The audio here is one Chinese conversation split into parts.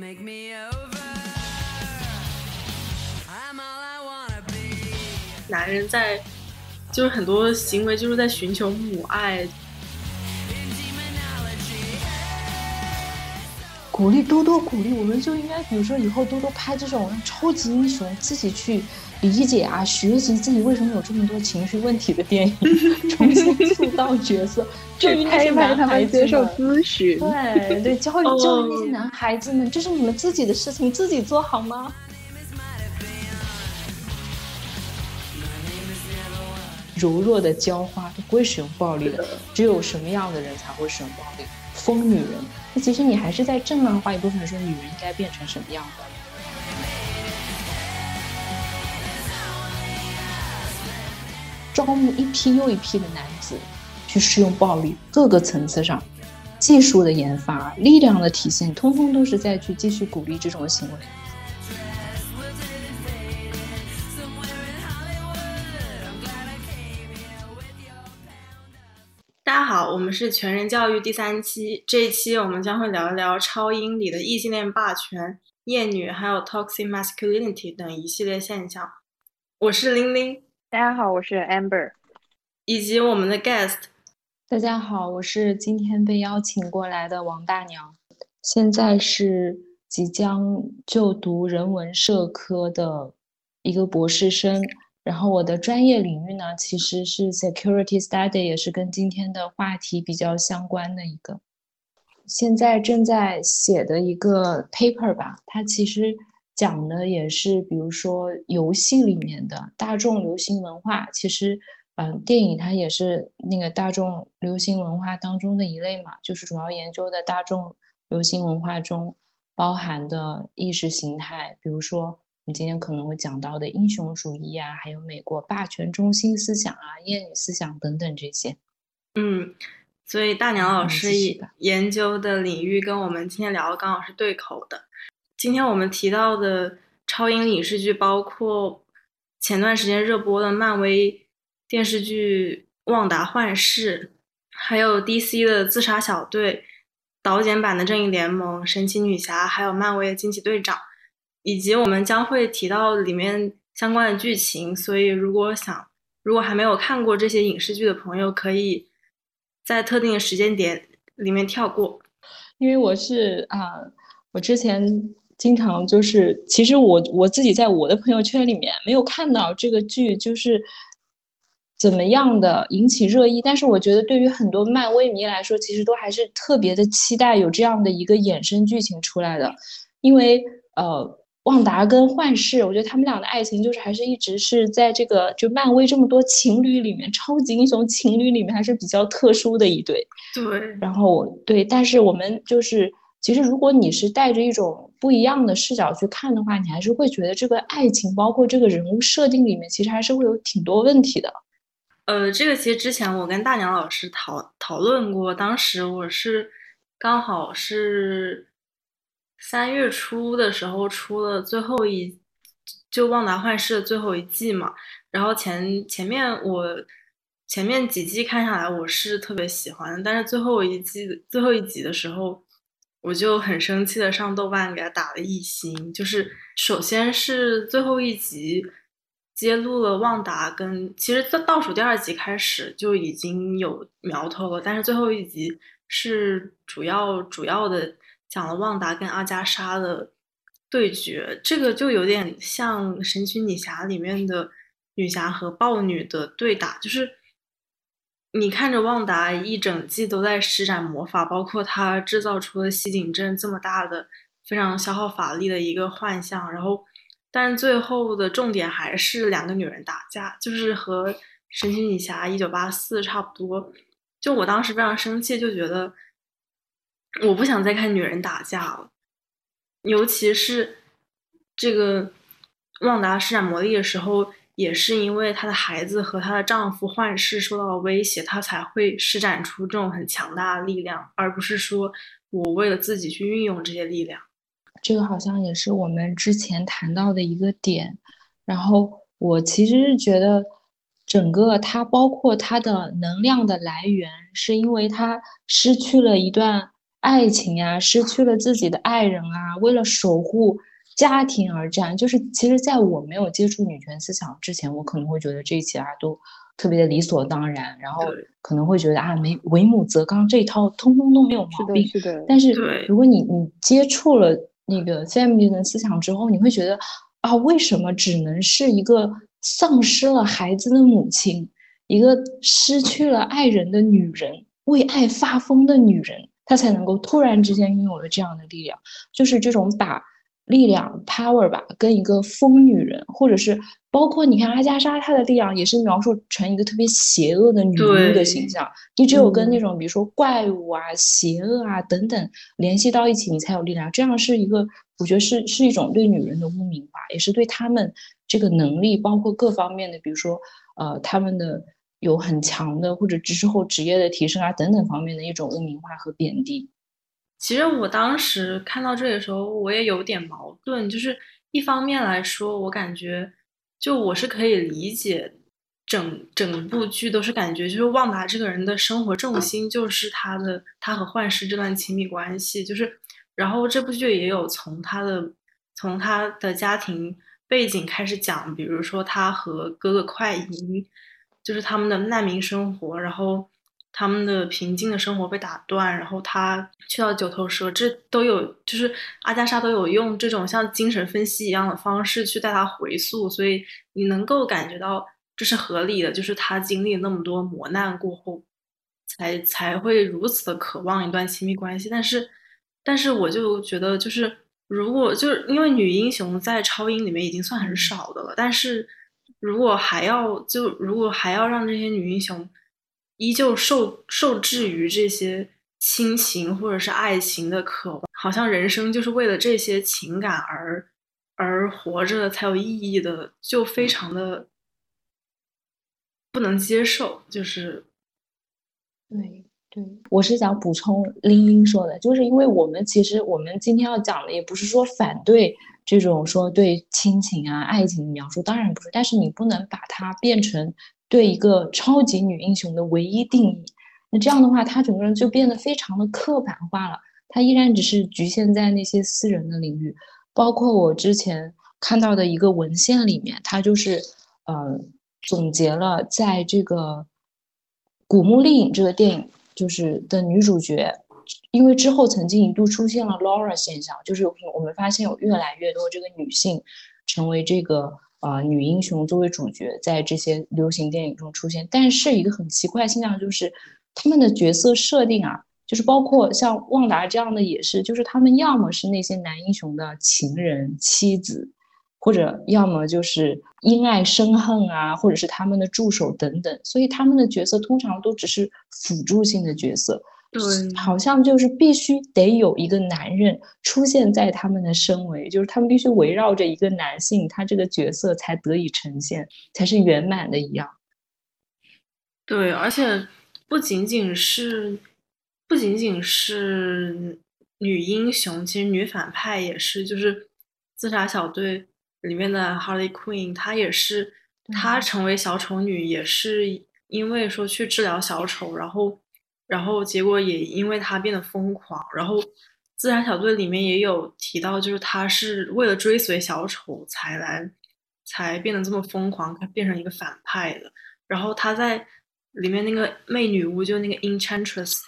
make me over. I'm all I wanna be. 男人在就是很多行为就是在寻求母爱，鼓励多多鼓励，我们就应该比如说以后多多拍这种超级英雄自己去理解啊，学习自己为什么有这么多情绪问题的电影，重新塑造角色，教育那些陪伴他男孩子们接受们。咨询。对对，教育教育那些哦男孩子们，这是你们自己的事情，自己做好吗？柔弱的娇花都不会使用暴力的，只有什么样的人才会使用暴力？疯女人。那其实你还是在正漫化一部分说女人应该变成什么样的。招募一批又一批的男子去使用暴力，各个层次上，技术的研发、力量的体现，通通都是在去继续鼓励这种行为。大家好，我们是全人教育第三期。这一期我们将会聊一聊超英里的异性恋霸权、厌女，还有 toxic masculinity 等一系列现象。我是玲玲，大家好，我是 Amber。以及我们的 guest。大家好，我是今天被邀请过来的王大娘，现在是即将就读人文社科的一个博士生。然后我的专业领域呢，其实是 security study，也是跟今天的话题比较相关的一个。现在正在写的一个 paper 吧，它其实讲的也是，比如说游戏里面的大众流行文化，其实，嗯、电影它也是那个大众流行文化当中的一类嘛，就是主要研究的大众流行文化中包含的意识形态，比如说我们今天可能会讲到的英雄主义啊，还有美国霸权中心思想啊、厌女思想等等这些。嗯，所以大娘老嗯师研究的领域跟我们今天聊的刚好是对口的。今天我们提到的超英影视剧包括前段时间热播的漫威电视剧《旺达幻视》，还有 DC 的《自杀小队》、导剪版的《正义联盟》、神奇女侠，还有漫威的惊奇队长，以及我们将会提到里面相关的剧情。所以，如果想如果还没有看过这些影视剧的朋友，可以在特定的时间点里面跳过。因为我是啊、我之前经常就是，其实我我自己在我的朋友圈里面没有看到这个剧就是怎么样的引起热议，但是我觉得对于很多漫威迷来说，其实都还是特别的期待有这样的一个衍生剧情出来的，因为呃。旺达跟幻视，我觉得他们俩的爱情就是还是一直是在这个就漫威这么多情侣里面，超级英雄情侣里面还是比较特殊的一对。对，然后对，但是我们就是，其实如果你是带着一种不一样的视角去看的话，你还是会觉得这个爱情，包括这个人物设定里面，其实还是会有挺多问题的。呃，这个其实之前我跟大娘老师讨讨论过，当时我是刚好是三月初的时候出了最后一就《旺达幻视》的最后一季嘛，然后前前面我前面几季看下来我是特别喜欢，但是最后一季最后一集的时候，我就很生气的上豆瓣给他打了一星，就是首先是最后一集。揭露了旺达跟其实在倒数第二集开始就已经有苗头了，但是最后一集是主要主要的讲了旺达跟阿加莎的对决，这个就有点像神奇女侠里面的女侠和豹女的对打，就是你看着旺达一整季都在施展魔法，包括她制造出了西景镇这么大的非常消耗法力的一个幻象，然后。但最后的重点还是两个女人打架，就是和神奇女侠一九八四差不多。就我当时非常生气，就觉得我不想再看女人打架了，尤其是这个旺达施展魔力的时候，也是因为她的孩子和她的丈夫幻视受到了威胁，她才会施展出这种很强大的力量，而不是说我为了自己去运用这些力量。这个好像也是我们之前谈到的一个点。然后我其实是觉得，整个它包括它的能量的来源，是因为它失去了一段爱情啊，失去了自己的爱人啊，为了守护家庭而战。就是其实，在我没有接触女权思想之前，我可能会觉得这一切啊都特别的理所当然，然后可能会觉得啊，没为母则刚这一套通通都没有，毛病。是的，但是如果你你接触了那个 feminism 思想之后，你会觉得啊，为什么只能是一个丧失了孩子的母亲，一个失去了爱人的女人，为爱发疯的女人，她才能够突然之间拥有了这样的力量？就是这种把力量 power 吧，跟一个疯女人，或者是包括你看阿加莎，她的力量也是描述成一个特别邪恶的女巫的形象。你只有跟那嗯种比如说怪物啊、邪恶啊等等联系到一起，你才有力量。这样是一个，我觉得是是一种对女人的污名化，也是对她们这个能力，包括各方面的，比如说呃，他们的有很强的或者之后职业的提升啊等等方面的一种污名化和贬低。其实我当时看到这里的时候，我也有点矛盾，就是一方面来说，我感觉就我是可以理解整整部剧都是感觉就是旺达这个人的生活重心就是他的他和幻视这段亲密关系，就是然后这部剧也有从他的从他的家庭背景开始讲，比如说他和哥哥快银，就是他们的难民生活，然后他们的平静的生活被打断，然后他去到九头蛇，这都有，就是阿加莎都有用这种像精神分析一样的方式去带他回溯，所以你能够感觉到这是合理的，就是他经历那么多磨难过后，才才会如此的渴望一段亲密关系。但是，但是我就觉得，就是如果就是因为女英雄在超英里面已经算很少的了，但是如果还要就如果还要让这些女英雄依旧受受制于这些亲情或者是爱情的渴望，好像人生就是为了这些情感而而活着才有意义的，就非常的不能接受。就是对对，我是想补充林英说的，就是因为我们其实我们今天要讲的也不是说反对这种说对亲情啊、爱情的描述，当然不是，但是你不能把它变成对一个超级女英雄的唯一定义。那这样的话，她整个人就变得非常的刻板化了，她依然只是局限在那些私人的领域。包括我之前看到的一个文献里面，它就是呃总结了在这个《古墓丽影》这个电影就是的女主角，因为之后曾经一度出现了 Laura 现象，就是我们发现有越来越多这个女性成为这个呃女英雄作为主角，在这些流行电影中出现。但是一个很奇怪的现象就是，他们的角色设定啊，就是包括像旺达这样的也是，就是他们要么是那些男英雄的情人、妻子，或者要么就是因爱生恨啊，或者是他们的助手等等，所以他们的角色通常都只是辅助性的角色，对好像就是必须得有一个男人出现在他们的身围，就是他们必须围绕着一个男性，他这个角色才得以呈现，才是圆满的一样。对，而且不仅仅是不仅仅是女英雄，其实女反派也是，就是自杀小队里面的 Harley Quinn，她也是，她成为小丑女也是因为说去治疗小丑，然后然后结果也因为她变得疯狂，然后自然小队里面也有提到，就是她是为了追随小丑才来才变得这么疯狂，变成一个反派的。然后她在里面那个媚女巫，就那个 Enchantress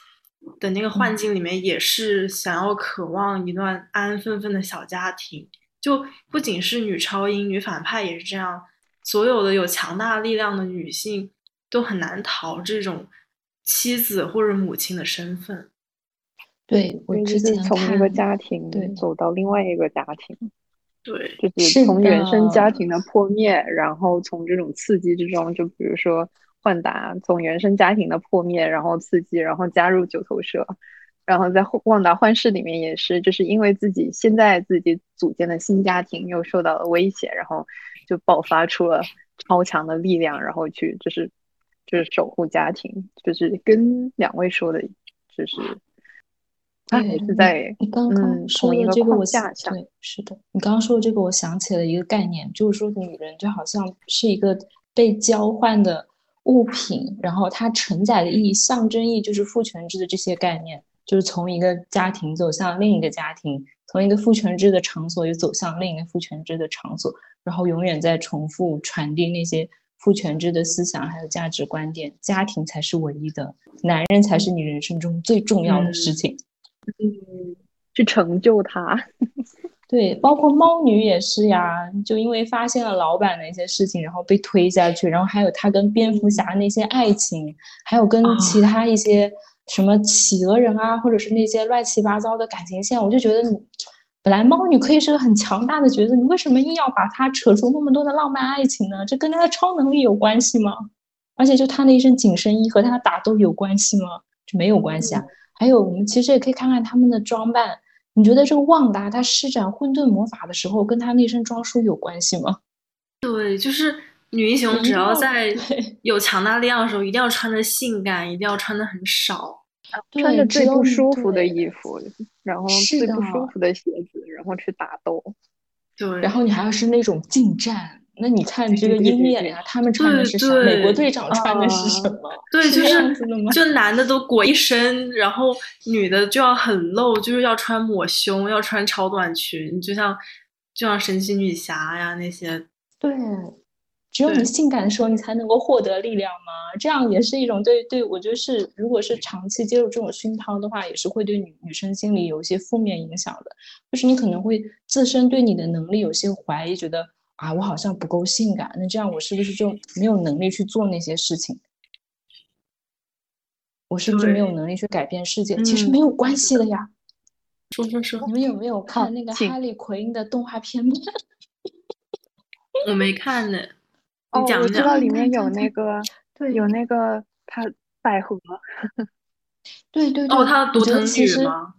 的那个幻嗯境里面，也是想要渴望一段安安分分的小家庭。就不仅是女超英、女反派也是这样，所有的有强大力量的女性都很难逃这种妻子或者母亲的身份。对我所以之前就是从一个，家庭对走到另外一个家庭，对，就是是从原生家庭的破灭，然后从这种刺激之中，就比如说幻达从原生家庭的破灭，然后刺激，然后加入九头蛇，然后在旺达幻视里面也是，就是因为自己现在自己组建的新家庭又受到了威胁，然后就爆发出了超强的力量，然后去就是就是守护家庭，就是跟两位说的，就是他对还是在你刚刚嗯说的这个我想，架下，对，是的，你刚刚说的这个，我想起了一个概念，就是说女人就好像是一个被交换的物品，然后它承载的意义、象征意义就是父权制的这些概念。就是从一个家庭走向另一个家庭，从一个父权制的场所又走向另一个父权制的场所，然后永远在重复传递那些父权制的思想还有价值观点。家庭才是唯一的，男人才是你人生中最重要的事情。嗯，去成就他。对，包括猫女也是呀，就因为发现了老板的一些事情，然后被推下去，然后还有他跟蝙蝠侠那些爱情，还有跟其他一些什么企鹅人啊，或者是那些乱七八糟的感情线，我就觉得你本来猫女可以是个很强大的角色，你为什么硬要把她扯出那么多的浪漫爱情呢？这跟她的超能力有关系吗？而且就她那一身紧身衣和她的打斗有关系吗？这没有关系啊。还有我们其实也可以看看他们的装扮。你觉得这个旺达他施展混沌魔法的时候，跟他那身装束有关系吗？对，就是女英雄只要在有强大力量的时候，一定要穿的性感，一定要穿的很少，穿着最不舒服的衣服，然后最不舒服的鞋子，然后去打斗。对，然后你还要是那种近战。那你看这个鹰眼呀，他们穿的是啥？美国队长穿的是什么？对，就是就男的都裹一身，然后女的就要很露，就是要穿抹胸，要穿超短裙，就像就像神奇女侠呀那些。对，只有你性感的时候，你才能够获得力量吗？这样也是一种对对，我觉得是，如果是长期接受这种熏陶的话，也是会对女女生心理有一些负面影响的，就是你可能会自身对你的能力有些怀疑，觉得。啊，我好像不够性感，那这样我是不是就没有能力去做那些事情？我是不是没有能力去改变世界？其实没有关系的呀。说说说，你们有没有看那个哈利奎因的动画片？我没看呢。哦，我知道里面有那 个，对，有那个他百合。对对对。哦，他独藤女吗？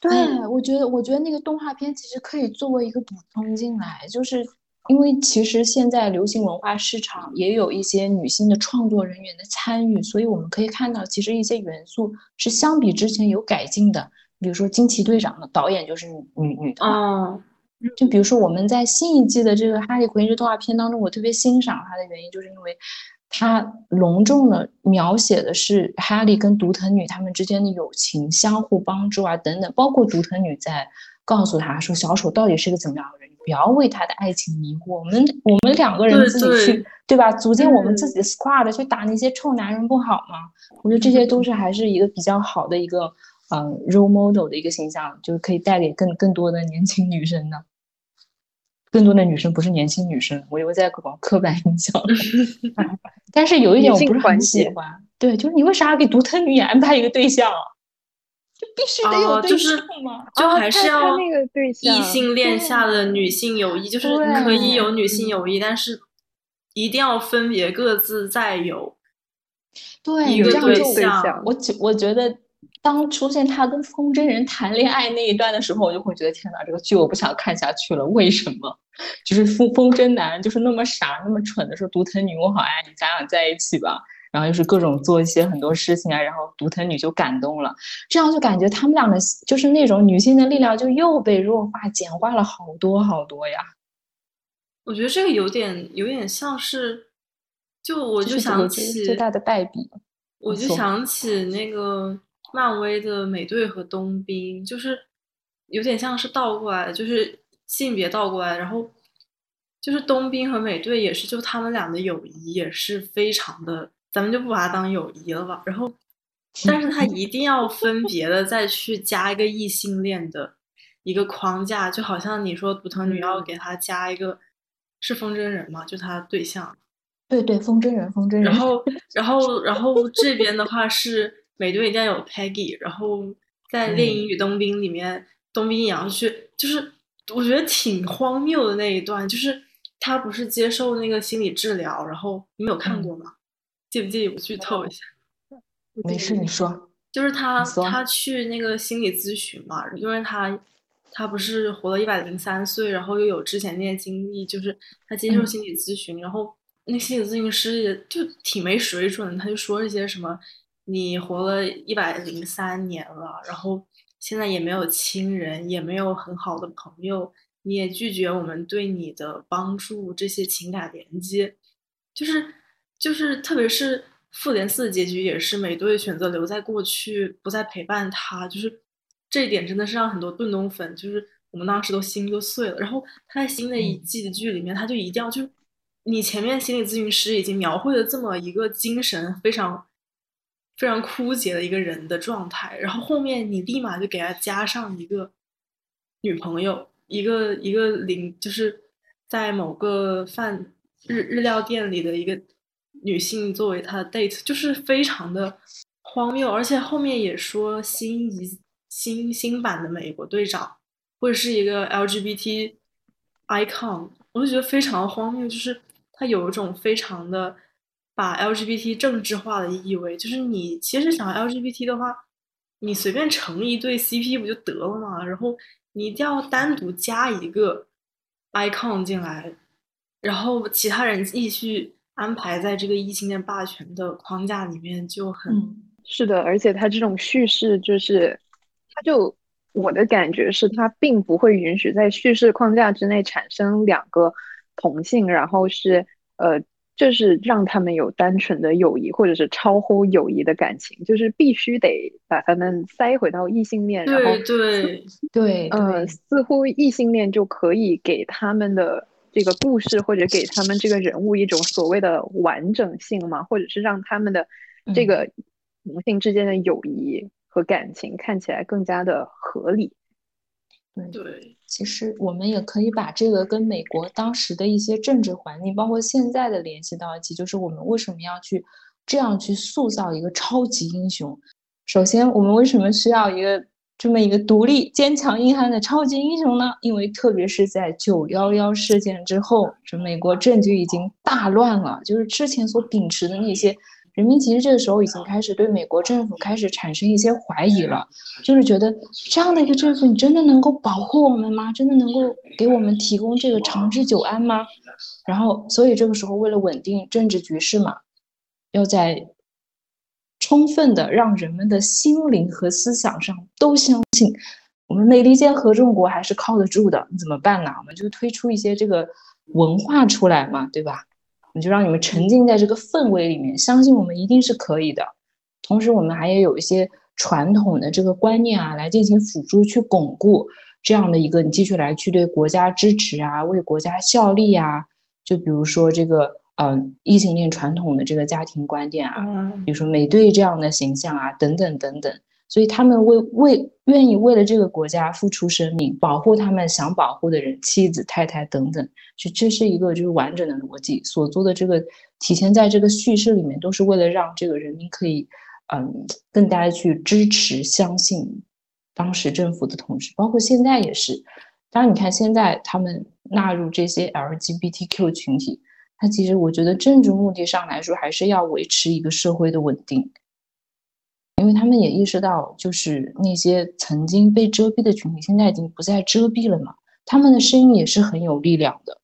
对，我觉得，我觉得那个动画片其实可以作为一个补充进来，就是。因为其实现在流行文化市场也有一些女性的创作人员的参与，所以我们可以看到，其实一些元素是相比之前有改进的。比如说《惊奇队长》的导演就是女女的，哦，就比如说我们在新一季的这个《哈利·奎因》这动画片当中，我特别欣赏它的原因，就是因为它隆重的描写的是哈利跟独藤女他们之间的友情、相互帮助啊等等，包括独藤女在告诉他说小丑到底是个怎么样的人。不要为他的爱情迷惑，我们我们两个人自己去，对吧？组建我们自己的 squad 去打那些臭男人不好吗？我觉得这些都是还是一个比较好的一个，嗯，role model 的一个形象，就是可以带给更更多的年轻女生的。更多的女生不是年轻女生，我以为在搞刻板印象。但是有一点我不是很喜欢，对，就是你为啥要给独特女也安排一个对象？就必须得有对象吗？就还是要那个对象异性恋下的女性友谊，就是可以有女性友谊，但是一定要分别各自再有对一个对象。我觉我觉得，当出现他跟风筝人谈恋爱那一段的时候，我就会觉得天哪，这个剧我不想看下去了。为什么？就是风风筝男就是那么傻那么蠢的说独藤女我好爱你，咱俩在一起吧。然后又是各种做一些很多事情啊，然后独藤女就感动了，这样就感觉他们俩的就是那种女性的力量就又被弱化、简化了好多好多呀。我觉得这个有点有点像是，就我就想起最大的败笔，我就想起那个漫威的美队和冬兵，就是有点像是倒过来，就是性别倒过来，然后就是冬兵和美队也是，就他们俩的友谊也是非常的。咱们就不把它当友谊了吧。然后，但是他一定要分别的再去加一个异性恋的一个框架，就好像你说独藤女要给他加一个是风筝人嘛，就他对象。对对，风筝人，风筝人。然后，然后，然后这边的话是美队一定要有 Peggy，然后在《猎鹰与冬兵》里面，冬兵也要去，就是我觉得挺荒谬的那一段，就是他不是接受那个心理治疗，然后你没有看过吗？介不介意我剧透一下？没事，你说。就是他，他去那个心理咨询嘛，因为他，他不是活了一百零三岁，然后又有之前那些经历，就是他接受心理咨询，然后那心理咨询师也就挺没水准，他就说一些什么，你活了一百零三年了，然后现在也没有亲人，也没有很好的朋友，你也拒绝我们对你的帮助，这些情感连接，就是。就是特别是复联四的结局也是美队选择留在过去，不再陪伴他，就是这一点真的是让很多盾东粉，就是我们当时都心都碎了。然后他在新的一季的剧里面，他就一定要就你前面心理咨询师已经描绘了这么一个精神非常非常枯竭的一个人的状态，然后后面你立马就给他加上一个女朋友，一个一个零，就是在某个饭日日料店里的一个女性作为他的 date，就是非常的荒谬，而且后面也说新一新新版的美国队长会是一个 LGBT icon，我就觉得非常荒谬，就是它有一种非常的把 LGBT 政治化的意味，就是你其实想 LGBT 的话，你随便成一对 CP 不就得了吗？然后你一定要单独加一个 icon 进来，然后其他人继续安排在这个异性恋霸权的框架里面，就很、是的，而且他这种叙事就是，他就我的感觉是，他并不会允许在叙事框架之内产生两个同性，然后是呃，就是让他们有单纯的友谊或者是超乎友谊的感情，就是必须得把他们塞回到异性恋，然后对对。对呃，似乎异性恋就可以给他们的这个故事或者给他们这个人物一种所谓的完整性嘛，或者是让他们的这嗯。个同性之间的友谊和感情看起来更加的合理。对，其实我们也可以把这个跟美国当时的一些政治环境，包括现在的联系到一起，就是我们为什么要去这样去塑造一个超级英雄？首先，我们为什么需要一个这么一个独立、坚强、硬汉的超级英雄呢？因为特别是在九幺幺事件之后，这美国政局已经大乱了，就是之前所秉持的那些。人民其实这个时候已经开始对美国政府开始产生一些怀疑了，就是觉得这样的一个政府，你真的能够保护我们吗？真的能够给我们提供这个长治久安吗？然后，所以这个时候为了稳定政治局势嘛，要在充分的让人们的心灵和思想上都相信我们美利坚合众国还是靠得住的。你怎么办呢？我们就推出一些这个文化出来嘛，对吧？你就让你们沉浸在这个氛围里面，相信我们一定是可以的。同时，我们还要有一些传统的这个观念啊，来进行辅助去巩固这样的一个你继续来去对国家支持啊，为国家效力啊。就比如说这个，嗯、异性恋传统的这个家庭观念啊，嗯比如说美队这样的形象啊，等等等等。所以他们为为愿意为了这个国家付出生命，保护他们想保护的人，妻子、太太等等。就这是一个就是完整的逻辑，所做的这个体现在这个叙事里面，都是为了让这个人民可以，嗯，更加的去支持、相信当时政府的统治，包括现在也是。当然，你看现在他们纳入这些 LGBTQ 群体，它其实我觉得政治目的上来说，还是要维持一个社会的稳定。因为他们也意识到，就是那些曾经被遮蔽的群体，现在已经不再遮蔽了嘛。他们的声音也是很有力量的。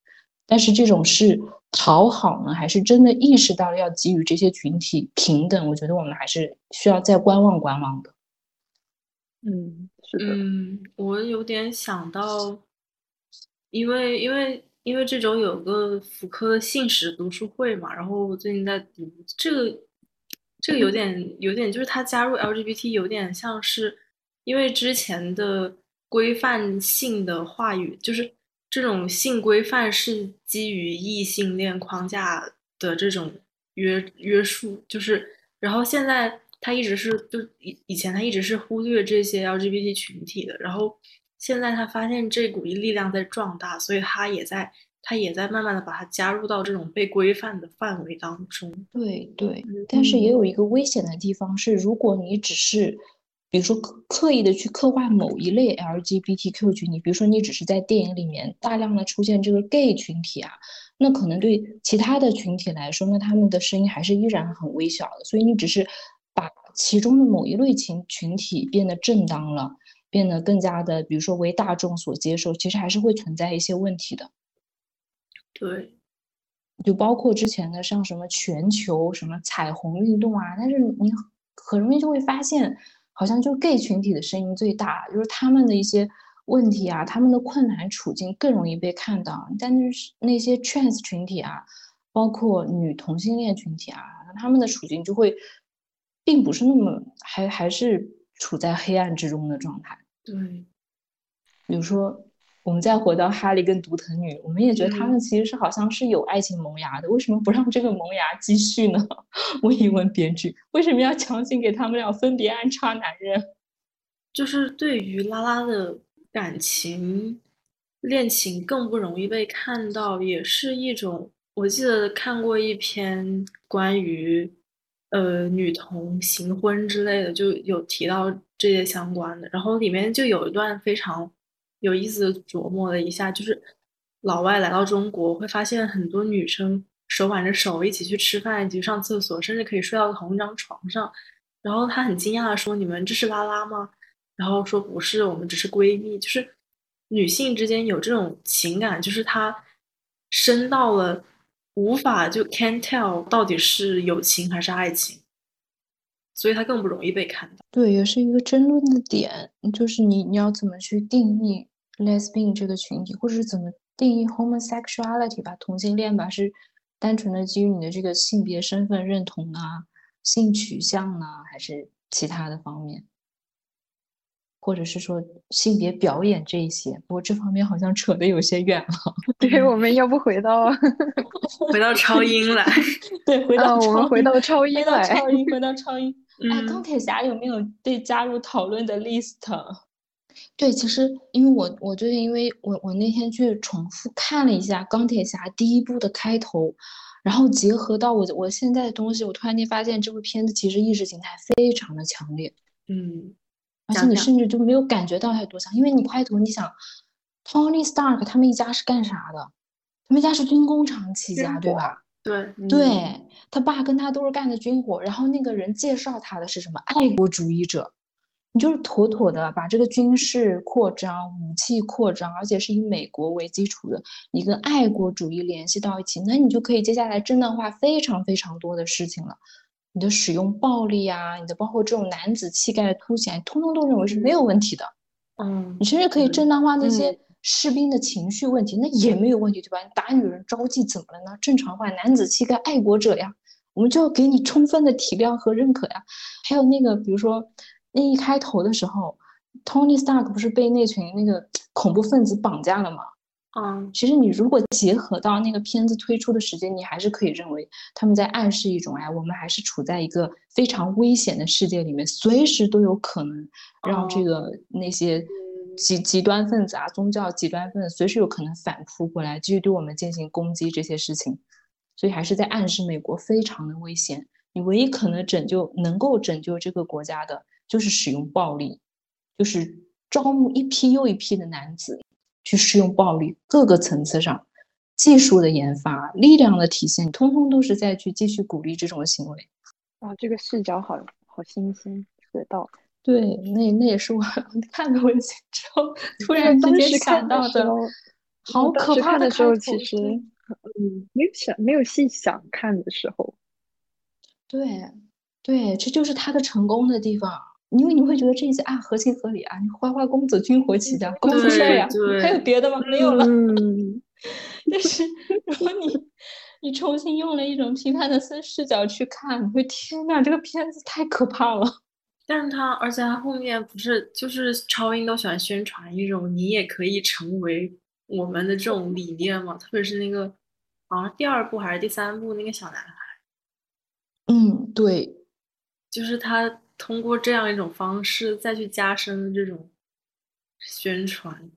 但是这种是讨好呢，还是真的意识到了要给予这些群体平等？我觉得我们还是需要再观望观望的。嗯，是的，嗯，我有点想到，因为因为因为这周有个福柯的信使读书会嘛，然后我最近在读这个，这个有点有点就是他加入 LGBT 有点像是，因为之前的规范性的话语，就是这种性规范是基于异性恋框架的这种约约束，就是然后现在他一直是就以以前他一直是忽略这些 LGBT 群体的，然后现在他发现这股力量在壮大，所以他也在他也在慢慢的把它加入到这种被规范的范围当中。对对，但是也有一个危险的地方是，如果你只是，比如说刻刻意的去刻画某一类 LGBTQ 群体，比如说你只是在电影里面大量的出现这个 gay 群体啊，那可能对其他的群体来说，那他们的声音还是依然很微小的。所以你只是把其中的某一类群群体变得正当了，变得更加的，比如说为大众所接受，其实还是会存在一些问题的。对，就包括之前的像什么全球什么彩虹运动啊，但是你很很容易就会发现，好像就 gay 群体的声音最大，就是他们的一些问题啊，他们的困难处境更容易被看到，但是那些 trans 群体啊，包括女同性恋群体啊，他们的处境就会并不是那么还还是处在黑暗之中的状态。对，比如说，我们再回到哈利跟独藤女，我们也觉得他嗯们其实是好像是有爱情萌芽的，为什么不让这个萌芽继续呢？我一问编剧，为什么要强行给他们俩分别安插男人？就是对于拉拉的感情恋情更不容易被看到，也是一种。我记得看过一篇关于呃女童行婚之类的，就有提到这些相关的，然后里面就有一段非常有意思琢磨了一下，就是老外来到中国会发现很多女生手挽着手一起去吃饭，一起上厕所，甚至可以睡到同一张床上。然后他很惊讶的说：“你们这是拉拉吗？”然后说：“不是，我们只是闺蜜。”就是女性之间有这种情感，就是她深到了无法就 can't tell 到底是友情还是爱情，所以它更不容易被看到。对，也是一个争论的点，就是你你要怎么去定义 lesbian 这个群体，或者是怎么定义 homosexuality 吧，同性恋吧，是单纯的基于你的这个性别身份认同啊、性取向呢，还是其他的方面？或者是说性别表演这一些，不过这方面好像扯得有些远了。对，我们要不回到 回到超英来，对，回啊，到超我们回到超英回到来。超英，回到超英。哎，钢嗯铁侠有没有被加入讨论的 list？对，其实因为我我最近因为我我那天去重复看了一下钢铁侠第一部的开头，然后结合到我我现在的东西，我突然间发现这部片子其实意识形态非常的强烈，嗯，而且你甚至就没有感觉到它有多强，因为你开头你想，Tony Stark 他们一家是干啥的？他们家是军工厂起家，对吧？对，嗯，对，他爸跟他都是干的军火，然后那个人介绍他的是什么爱国主义者，你就是妥妥的把这个军事扩张、武器扩张，而且是以美国为基础的，一个爱国主义联系到一起，那你就可以接下来正当化非常非常多的事情了。你的使用暴力啊，你的包括这种男子气概的凸显，通通都认为是没有问题的。嗯你，甚至可以对正当化那些嗯士兵的情绪问题，那也没有问题，对吧？你打女人招妓怎么了呢？正常化，男子气概，爱国者呀，我们就要给你充分的体谅和认可呀。还有那个，比如说那一开头的时候，Tony Stark 不是被那群那个恐怖分子绑架了吗？嗯，其实你如果结合到那个片子推出的时间，你还是可以认为他们在暗示一种，哎，我们还是处在一个非常危险的世界里面，随时都有可能让这哦个那些极极端分子啊、宗教极端分子随时有可能反扑过来，继续对我们进行攻击这些事情，所以还是在暗示美国非常的危险。你唯一可能拯救、能够拯救这个国家的，就是使用暴力，就是招募一批又一批的男子去使用暴力，各个层次上，技术的研发、力量的体现，通通都是在去继续鼓励这种行为。哇，这个视角好好新鲜，学到。对，那那也是我 看了文献之后 突然之间想到的，好可怕的时候，其实嗯，没有想，没有细想看的时候，对对，这就是他的成功的地方。因为你会觉得这一切啊合情合理啊，你花花公子军火起家，公子帅对呀，还有别的吗？没有了。嗯，但是如果你你重新用了一种批判的视视角去看，你会天呐，这个片子太可怕了。但是他，而且他后面不是就是超英都喜欢宣传一种你也可以成为我们的这种理念嘛，特别是那个好像第二部还是第三部那个小男孩，嗯，对，就是他通过这样一种方式再去加深这种宣传。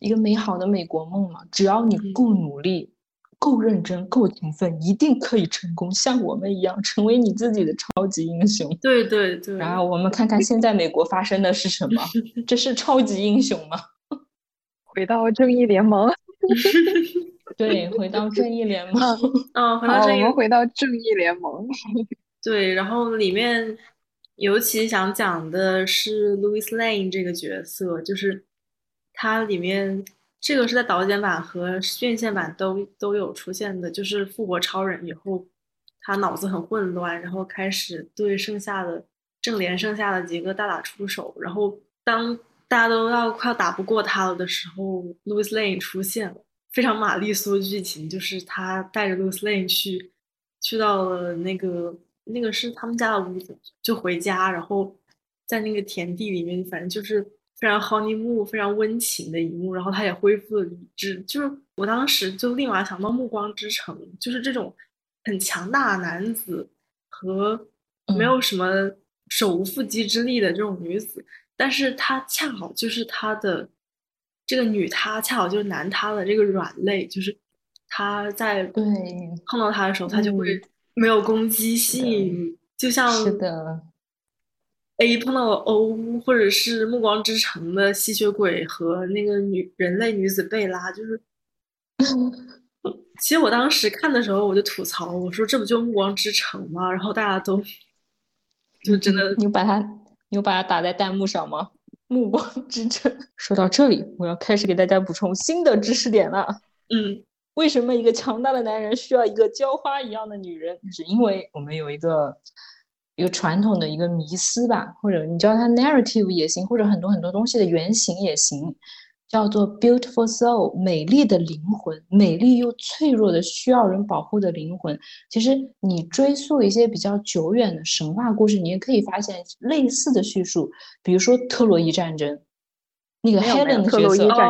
一个美好的美国梦嘛，只要你嗯够努力、够认真、够勤奋，一定可以成功，像我们一样成为你自己的超级英雄。对对对，然后我们看看现在美国发生的是什么？这是超级英雄吗？回到正义联盟。对，回到正义联盟。嗯，回好，我们回到正义联盟。对，然后里面尤其想讲的是 Louis Lane 这个角色，就是他里面这个是在导剪版和院线版都都有出现的，就是复活超人以后，他脑子很混乱，然后开始对剩下的正联剩下的几个大打出手，然后当大家都要快要打不过他了的时候，Louis Lane 出现了。非常玛丽苏剧情，就是他带着 Louis Lane 去去到了那个那个是他们家的屋子，就回家，然后在那个田地里面，反正就是非常 honeymoon、非常温情的一幕，然后他也恢复了理智。就是我当时就立马想到《暮光之城》，就是这种很强大的男子和没有什么手无缚鸡之力的这种女子，但是她恰好就是他的这个女他，恰好就是男他的这个软肋，就是他在对碰到他的时候，他就会嗯没有攻击性，就像是的，A 碰到了 O，或者是暮光之城的吸血鬼和那个女人类女子贝拉，就是。其实我当时看的时候，我就吐槽，我说这不就暮光之城吗？然后大家都 就真的你把它，你有把它打在弹幕上吗？暮光之城。说到这里，我要开始给大家补充新的知识点了。嗯为什么一个强大的男人需要一个浇花一样的女人？是因为我们有一个一个传统的一个迷思吧，或者你叫它 narrative 也行，或者很多很多东西的原型也行，叫做 beautiful soul，美丽的灵魂，美丽又脆弱的需要人保护的灵魂。其实你追溯一些比较久远的神话故事，你也可以发现类似的叙述，比如说特洛伊战争，那个 Helen 的特角色，洛伊战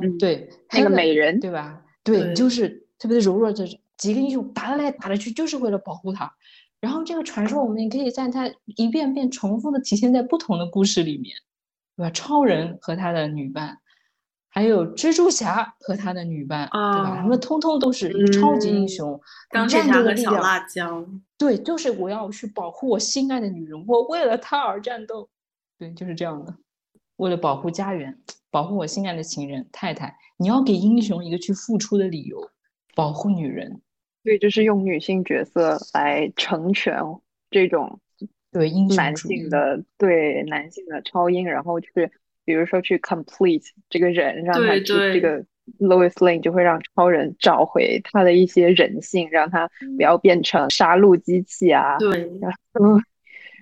争对，那个美人对吧？对，对就是特别的柔弱的几个英雄打来打来去，就是为了保护他。然后这个传说，我们也可以在它一遍遍重复的体现在不同的故事里面，对吧？超人和他的女伴，还有蜘蛛侠和他的女伴，对吧？他们哦通通都是超级英嗯雄，钢铁战侠和小斗的力量。辣椒，对，就是我要去保护我心爱的女人，我为了她而战斗。对，就是这样的。为了保护家园，保护我心爱的情人太太，你要给英雄一个去付出的理由，保护女人。对，就是用女性角色来成全这种对，英男。性的对男性的超英，然后去比如说去 complete 这个人，让他去这个 Lois Lane 就会让超人找回他的一些人性，让他不要变成杀戮机器啊。对，嗯，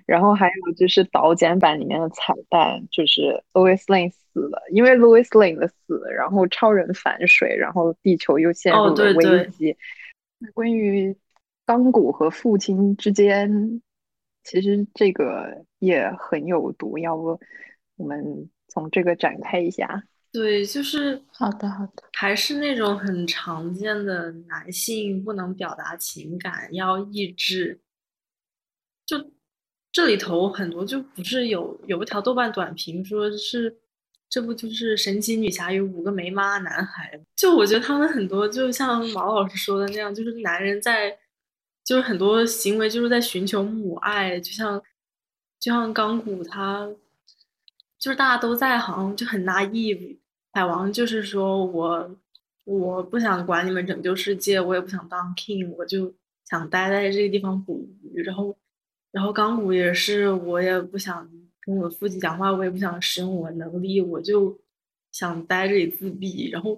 然后还有就是导剪版里面的彩蛋，就是 Louis Lane 死了，因为 Louis Lane 的死，然后超人反水，然后地球又陷哦入了危对对机。那关于钢骨和父亲之间，其实这个也很有毒，要不我们从这个展开一下？对，就是好的，好的。还是那种很常见的男性不能表达情感，要抑制。就这里头很多就不是有有一条豆瓣短评说是这不就是神奇女侠与五个没妈男孩？就我觉得他们很多就像毛老师说的那样，就是男人在就是很多行为就是在寻求母爱，就像就像钢骨他就是大家都在好像就很 naive，海王就是说我我不想管你们拯救世界，我也不想当 king，我就想待在这个地方捕鱼。然后，然后钢骨也是，我也不想跟我父亲讲话，我也不想使用我能力，我就想待这里自闭。然后，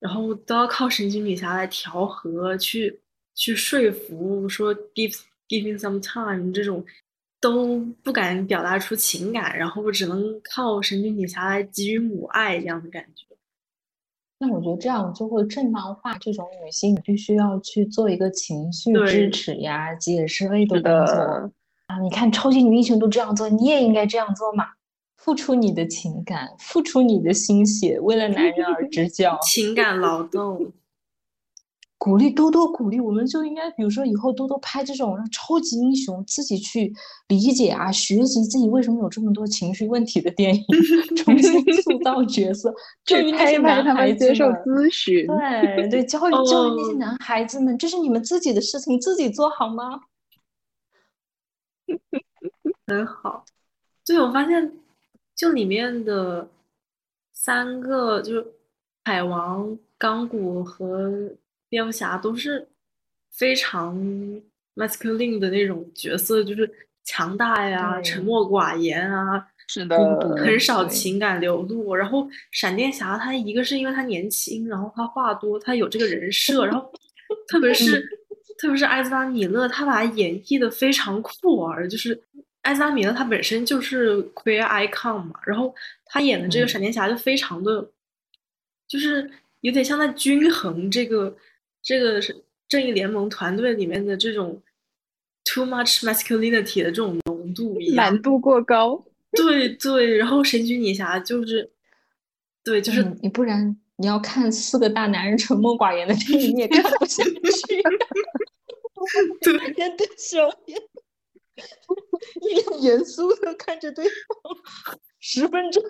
然后都要靠神奇女侠来调和，去去说服，说 give giving some time 这种。都不敢表达出情感，然后只能靠神奇女侠来给予母爱这样的感觉。那我觉得这样就会正当化这种女性必须要去做一个情绪对支持呀、解释类的是工作的，啊。你看超级女英雄都这样做，你也应该这样做嘛！付出你的情感，付出你的心血，为了男人而支教。情感劳动，鼓励多多鼓励，我们就应该，比如说以后多多拍这种让超级英雄自己去理解啊、学习自己为什么有这么多情绪问题的电影，重新塑造角色，教去育那拍他些男孩们接受。咨询。对对，教育教育那些哦男孩子们，这是你们自己的事情，自己做好吗？很好。对，我发现就里面的三个，就是海王、钢骨和蝙蝠侠，都是非常 masculine 的那种角色，就是强大呀、沉默寡言啊，是的，很少情感流露。然后闪电侠他一个是因为他年轻，然后他话多，他有这个人设，然后特别是特别是埃兹拉米勒，他把他演绎的非常酷儿，就是埃兹拉米勒他本身就是 queer icon 嘛，然后他演的这个嗯闪电侠就非常的，就是有点像在均衡这个这个是正义联盟团队里面的这种 too much masculinity 的这种浓度一样难。度过高。对对，然后神奇女侠就是，对，就是、嗯你不然你要看四个大男人沉默寡言的电影，你也看不下去。对男人的笑脸，一脸严肃的看着对方十分钟。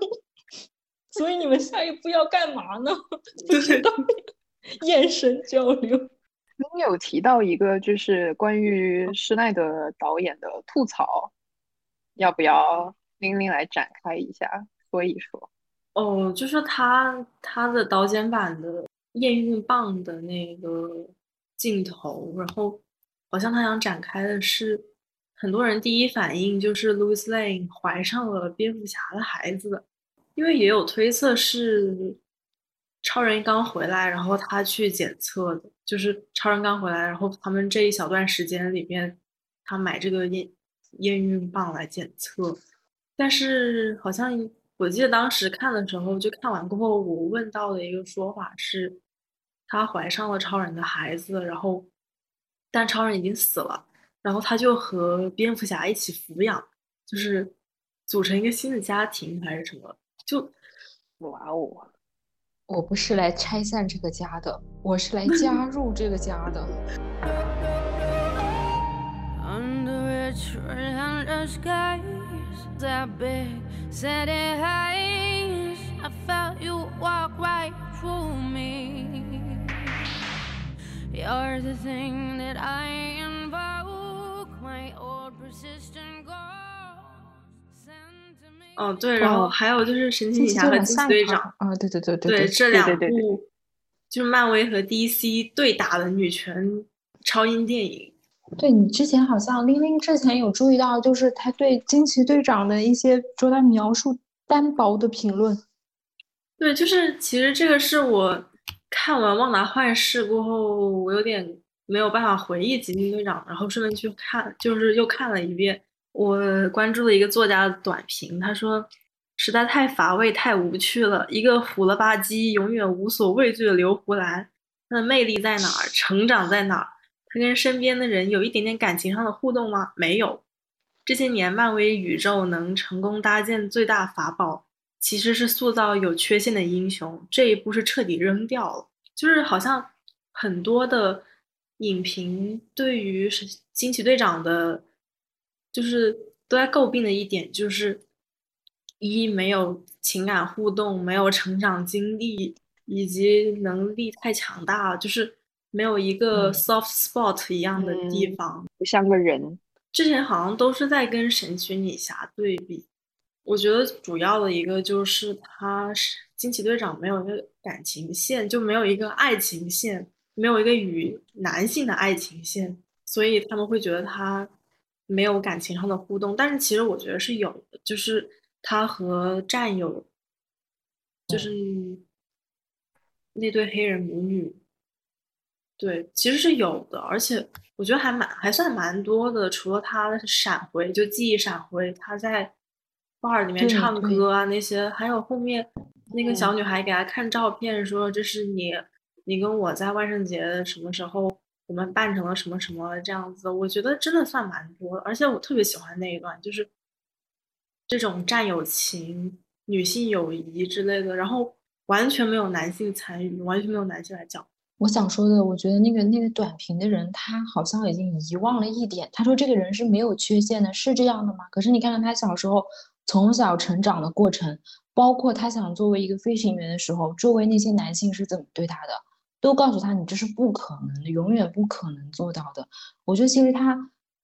所以你们下一步要干嘛呢？不知道，眼神交流。你有提到一个就是关于施耐德导演的吐槽，要不要玲玲来展开一下说一说？哦，就是他他的导剪版的验孕棒的那个镜头，然后好像他想展开的是，很多人第一反应就是 Louis Lane 怀上了蝙蝠侠的孩子，因为也有推测是超人刚回来，然后他去检测的，就是超人刚回来，然后他们这一小段时间里面，他买这个验验孕棒来检测，但是好像我记得当时看的时候，就看完过后，我问到的一个说法是，她怀上了超人的孩子，然后但超人已经死了，然后他就和蝙蝠侠一起抚养，就是组成一个新的家庭还是什么，就哇哦，我不是来拆散这个家的，我是来 加入这个家的。You're the thing that I invoke, my old persistent ghost sent to me. 哦对，然后哦还有就是神奇女侠和惊奇队长，啊，对对对对，对这对两对对部就是漫威和 DC 对打的女权超英电影。对你之前好像玲玲之前有注意到，就是他对惊奇队长的一些说他描述单薄的评论。对，就是其实这个是我看完《旺达幻视》过后，我有点没有办法回忆《极星队长》，然后顺便去看，就是又看了一遍。我关注了一个作家的短评，他说实在太乏味、太无趣了。一个虎了吧唧、永远无所畏惧的刘胡兰，他的魅力在哪儿？成长在哪儿？他跟身边的人有一点点感情上的互动吗？没有。这些年，漫威宇宙能成功搭建最大法宝，其实是塑造有缺陷的英雄。这一步是彻底扔掉了，就是好像很多的影评对于是惊奇队长的，就是都在诟病的一点就是，一没有情感互动，没有成长经历，以及能力太强大，就是没有一个嗯 soft spot 一样的地嗯方。不像个人。之前好像都是在跟神奇女侠对比，我觉得主要的一个就是他是惊奇队长没有一个感情线，就没有一个爱情线，没有一个与男性的爱情线，所以他们会觉得他没有感情上的互动。但是其实我觉得是有的，就是他和战友，就是那对黑人母女，对，其实是有的，而且我觉得还蛮还算蛮多的。除了他的闪回，就记忆闪回，他在 bar 里面唱歌啊那些，还有后面那个小嗯女孩给他看照片，说这是你，你跟我在万圣节什么时候我们扮成了什么什么这样子。我觉得真的算蛮多的，而且我特别喜欢那一段，就是这种战友情、女性友谊之类的，然后完全没有男性参与，完全没有男性来讲。我想说的，我觉得那个那个短评的人，他好像已经遗忘了一点。他说这个人是没有缺陷的，是这样的吗？可是你看看他小时候从小成长的过程，包括他想作为一个飞行员的时候，周围那些男性是怎么对他的，都告诉他你这是不可能的，永远不可能做到的。我觉得其实他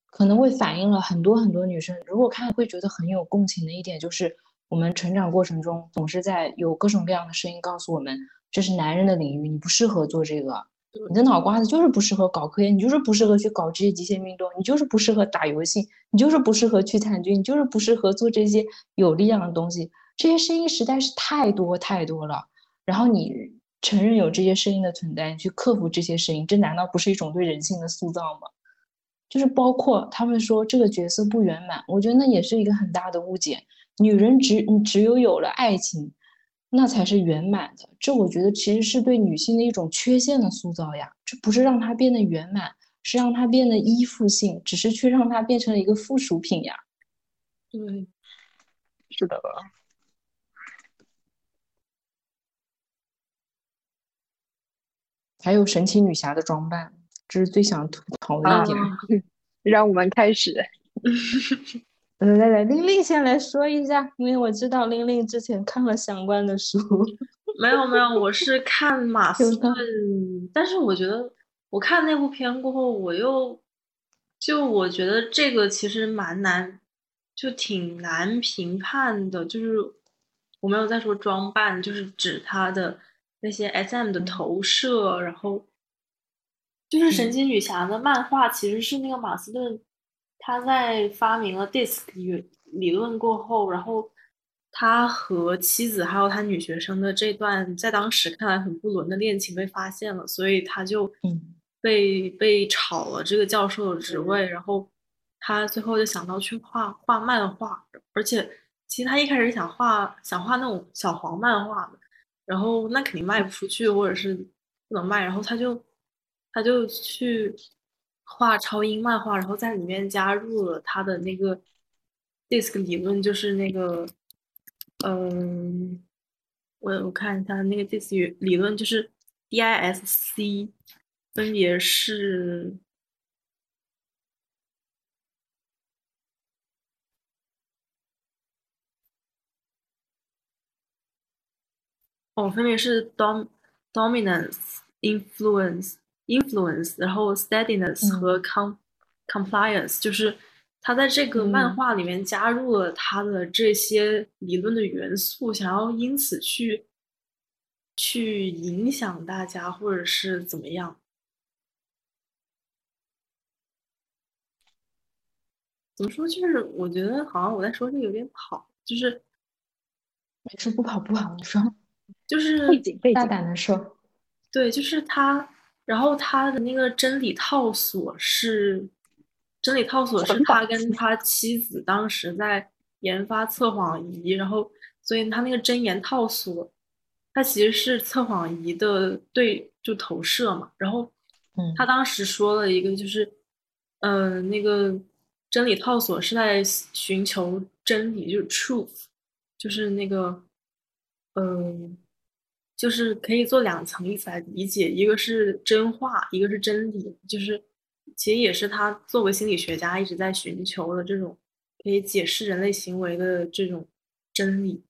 可能会反映了很多很多女生，如果看会觉得很有共情的一点，就是我们成长过程中总是在有各种各样的声音告诉我们，这是男人的领域，你不适合做这个。你的脑瓜子就是不适合搞科研，你就是不适合去搞这些极限运动，你就是不适合打游戏，你就是不适合去参军，你就是不适合做这些有力量的东西。这些声音实在是太多太多了。然后你承认有这些声音的存在，你去克服这些声音，这难道不是一种对人性的塑造吗？就是包括他们说这个角色不圆满，我觉得那也是一个很大的误解。女人只你只有有了爱情，那才是圆满的。这我觉得其实是对女性的一种缺陷的塑造呀，这不是让她变得圆满，是让她变得依附性，只是去让她变成了一个附属品呀。对，是的吧。还有神奇女侠的装扮，这是最想吐槽的一点。让我们开始。来来来，玲玲先来说一下，因为我知道玲玲之前看了相关的书。没有没有，我是看马斯顿，但是我觉得我看那部片过后，我又就我觉得这个其实蛮难，就挺难评判的。就是我没有在说装扮，就是指他的那些 SM 的投射，然后就是神奇女侠的漫画其实是那个马斯顿。他在发明了 DISC 理理论过后，然后他和妻子还有他女学生的这段在当时看来很不伦的恋情被发现了，所以他就被被炒了这个教授的职位，然后他最后就想到去画画漫画，而且其实他一开始想画想画那种小黄漫画的，然后那肯定卖不出去或者是不能卖，然后他就他就去。画超英漫画，然后在里面加入了他的那个 DISC 理论，就是那个，嗯，我我看一下那个 DISC 理论，就是 DISC，分别是，哦，分别是 dom dominance influence。influence，然后 steadiness 和 com compliance，就是他在这个漫画里面加入了他的这些理论的元素，想要因此去去影响大家，或者是怎么样？怎么说？就是我觉得好像我在说这个有点跑，就是没事，不跑不跑，你说，就是背景背景，大胆的说，对，就是他。然后他的那个真理套索是，真理套索是他跟他妻子当时在研发测谎仪，然后所以他那个真言套索，它其实是测谎仪的对就投射嘛。然后，嗯，他当时说了一个就是，嗯，那个真理套索是在寻求真理，就是 truth，就是那个，嗯。就是可以做两层意思来理解，一个是真话，一个是真理。就是其实也是他作为心理学家一直在寻求的这种可以解释人类行为的这种真理。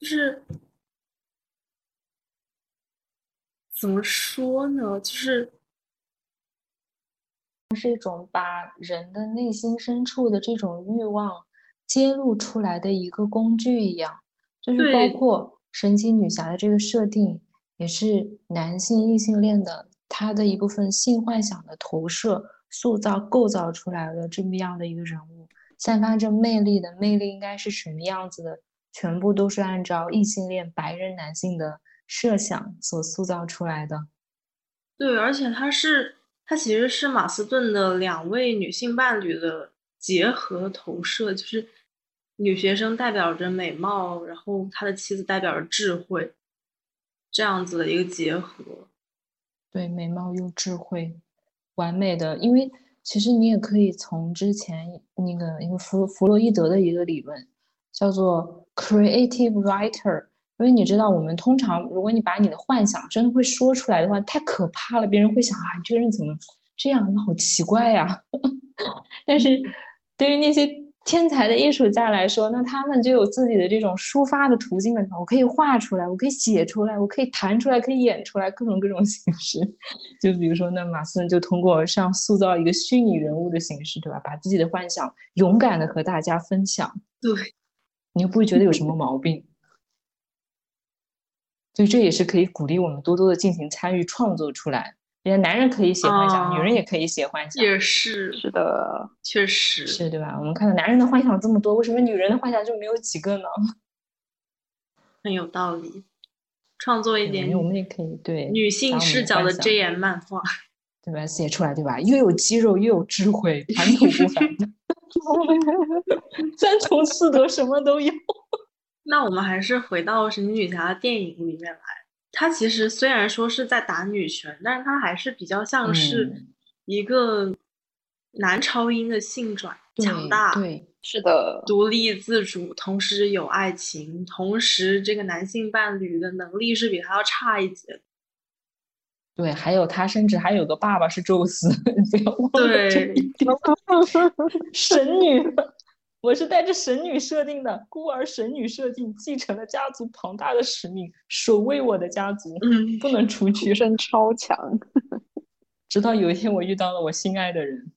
就是怎么说呢？就是是一种把人的内心深处的这种欲望揭露出来的一个工具一样，就是包括。神奇女侠的这个设定也是男性异性恋的他的一部分性幻想的投射、塑造、构造出来的这么样的一个人物，散发着魅力的魅力应该是什么样子的？全部都是按照异性恋白人男性的设想所塑造出来的。对，而且他是他其实是马斯顿的两位女性伴侣的结合投射，就是。女学生代表着美貌，然后他的妻子代表着智慧，这样子的一个结合。对，美貌又智慧，完美的。因为其实你也可以从之前那个一个弗弗洛伊德的一个理论，叫做 creative writer。因为你知道，我们通常如果你把你的幻想真的会说出来的话，太可怕了，别人会想啊，你这个人怎么这样？你好奇怪呀。但是对于那些。天才的艺术家来说，那他们就有自己的这种抒发的途径了。我可以画出来，我可以写出来，我可以弹出来，可以演出来，各种各种形式。就比如说，那马斯顿就通过像塑造一个虚拟人物的形式，对吧？把自己的幻想勇敢的和大家分享。对，你又不会觉得有什么毛病。所以这也是可以鼓励我们多多的进行参与创作出来。人家男人可以写幻想，女人也可以写幻想，也是是的，确实是对吧？我们看到男人的幻想这么多，为什么女人的幻想就没有几个呢？很有道理，创作一点，我们也可以对女性视角的 JM 漫画，对吧？写出来对吧？又有肌肉又有智慧，谈吐不凡，三从四德什么都有。那我们还是回到神奇女侠的电影里面来。她其实虽然说是在打女权，但是她还是比较像是一个男超英的性转强大，对，是的，独立自主，同时有爱情，同时这个男性伴侣的能力是比他要差一截。对，还有他甚至还有个爸爸是宙斯，不要忘了这一点。神女，我是带着神女设定的，孤儿神女设定，继承了家族庞大的使命，守卫我的家族，嗯，不能出去，身超强。直到有一天，我遇到了我心爱的人，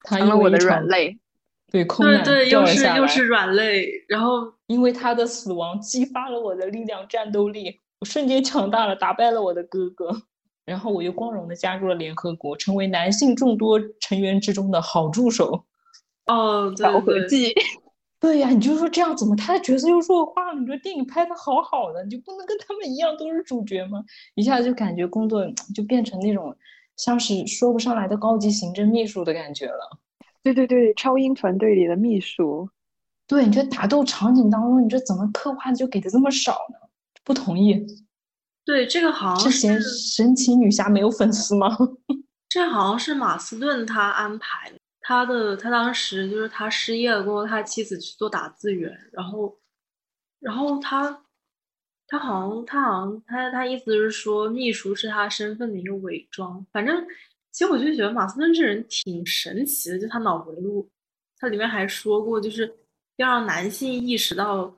他因为我的软肋，对，空难对，又是又是软肋，然后因为他的死亡激发了我的力量、战斗力，我瞬间强大了，打败了我的哥哥。然后我又光荣的加入了联合国，成为男性众多成员之中的好助手。哦，调和剂。对呀，你就说这样怎么他的角色又弱化了？你说电影拍的好好的，你就不能跟他们一样都是主角吗？一下子就感觉工作就变成那种像是说不上来的高级行政秘书的感觉了。对对对，超英团队里的秘书。对，你这打斗场景当中，你这怎么刻画的就给的这么少呢？不同意。对，这个好像是嫌神奇女侠没有粉丝吗？这好像是马斯顿他安排的，他的他当时就是他失业了过后，他妻子去做打字员，然后，然后他，他好像他好像他他意思是说秘书是他身份的一个伪装，反正其实我就觉得马斯顿这人挺神奇的，就他脑回路，他里面还说过就是要让男性意识到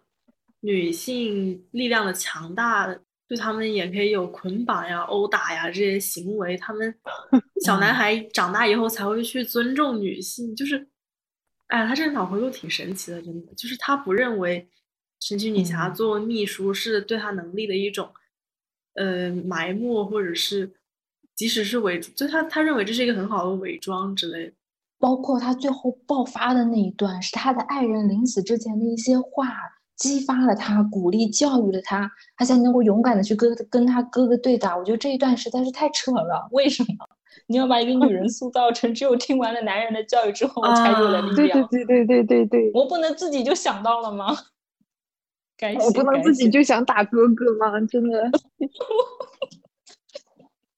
女性力量的强大。就他们也可以有捆绑呀、殴打呀这些行为，他们 小男孩长大以后才会去尊重女性。就是，哎，他这个脑回路挺神奇的，真的。就是他不认为神奇女侠做秘书是对他能力的一种，呃，埋没，或者是即使是伪，就他他认为这是一个很好的伪装之类的。包括他最后爆发的那一段，是他的爱人临死之前的一些话。激发了他，鼓励教育了他，他才能够勇敢的去跟跟他哥哥对打。我觉得这一段实在是太扯了。为什么 你要把一个女人塑造成只有听完了男人的教育之后才有了力量？对对对对对对对，我不能自己就想到了吗？我不能自己就想打哥哥吗？真的。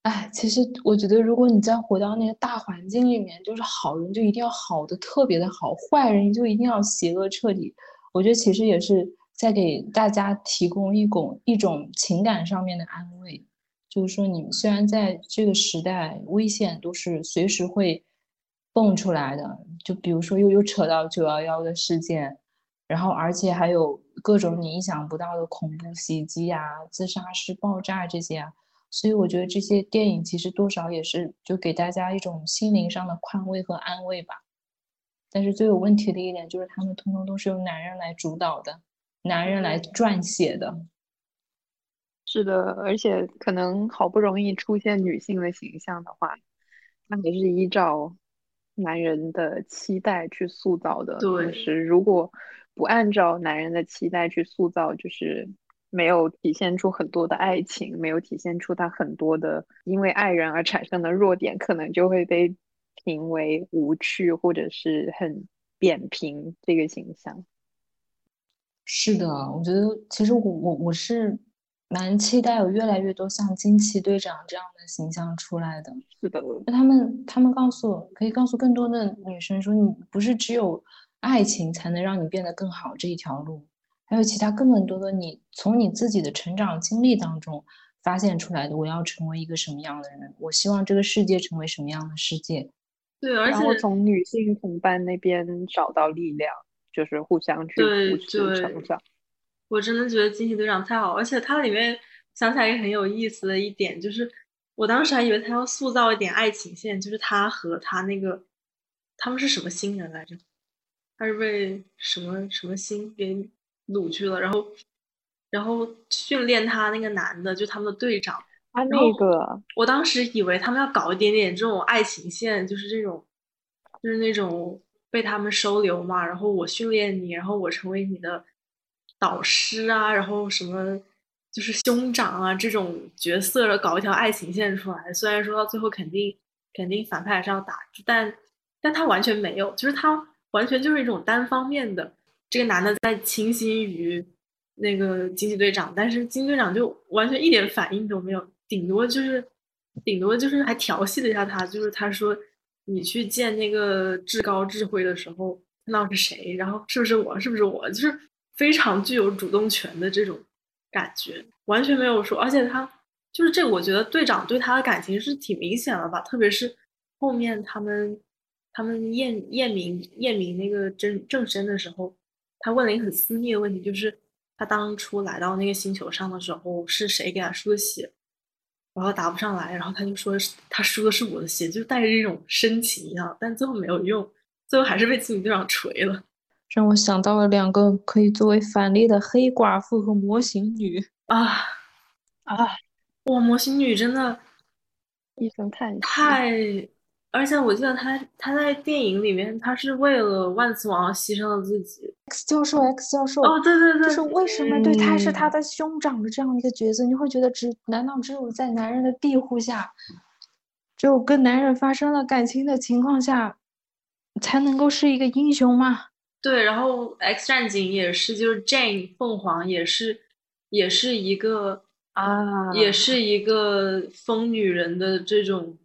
哎，其实我觉得，如果你再回到那个大环境里面，就是好人就一定要好的特别的好，坏人就一定要邪恶彻底。我觉得其实也是在给大家提供一种一种情感上面的安慰，就是说，你虽然在这个时代，危险都是随时会蹦出来的，就比如说又有扯到九幺幺的事件，然后而且还有各种你意想不到的恐怖袭击啊、自杀式爆炸这些啊，所以我觉得这些电影其实多少也是就给大家一种心灵上的宽慰和安慰吧。但是最有问题的一点就是，他们通通都是由男人来主导的，男人来撰写的。是的，而且可能好不容易出现女性的形象的话，那还是依照男人的期待去塑造的。对，是如果不按照男人的期待去塑造，就是没有体现出很多的爱情，没有体现出他很多的因为爱人而产生的弱点，可能就会被。评为无趣或者是很扁平这个形象，是的，我觉得其实我我我是蛮期待有越来越多像惊奇队长这样的形象出来的。是的，那他们他们告诉我，可以告诉更多的女生说，你不是只有爱情才能让你变得更好这一条路，还有其他更多的你从你自己的成长经历当中发现出来的。我要成为一个什么样的人？我希望这个世界成为什么样的世界？对，而且从女性同伴那边找到力量，就是互相去扶持成长。我真的觉得惊奇队长太好，而且它里面想起来一个很有意思的一点，就是我当时还以为他要塑造一点爱情线，就是他和他那个他们是什么新人来着？他是被什么什么星给掳去了，然后然后训练他那个男的，就他们的队长。他那个，我当时以为他们要搞一点点这种爱情线，就是这种，就是那种被他们收留嘛，然后我训练你，然后我成为你的导师啊，然后什么就是兄长啊这种角色，搞一条爱情线出来。虽然说到最后肯定肯定反派还是要打，但但他完全没有，就是他完全就是一种单方面的，这个男的在倾心于那个惊奇队长，但是惊奇队长就完全一点反应都没有，顶多就是顶多就是还调戏了一下他，就是他说你去见那个至高智慧的时候，那是谁？然后是不是我？是不是我？就是非常具有主动权的这种感觉，完全没有说，而且他就是这，我觉得队长对他的感情是挺明显了吧，特别是后面他们他们验验明验明那个真正身的时候，他问了一个很私密的问题，就是。他当初来到那个星球上的时候，是谁给他输的血？然后答不上来，然后他就说他输的是我的鞋，就带着一种深情一样，但最后没有用，最后还是被自己队长锤了。让我想到了两个可以作为反例的黑寡妇和模型女啊啊！哇，模型女真的，一声叹息，太。而且我记得他他在电影里面，他是为了万磁王牺牲了自己。X 教授，X 教授，哦，对对对，就是为什么对他是他的兄长的这样一个角色，你会觉得只难道只有在男人的庇护下，只有跟男人发生了感情的情况下，才能够是一个英雄吗？对，然后 X 战警也是，就是 Jane 凤凰也是，也是一个啊，也是一个疯女人的这种。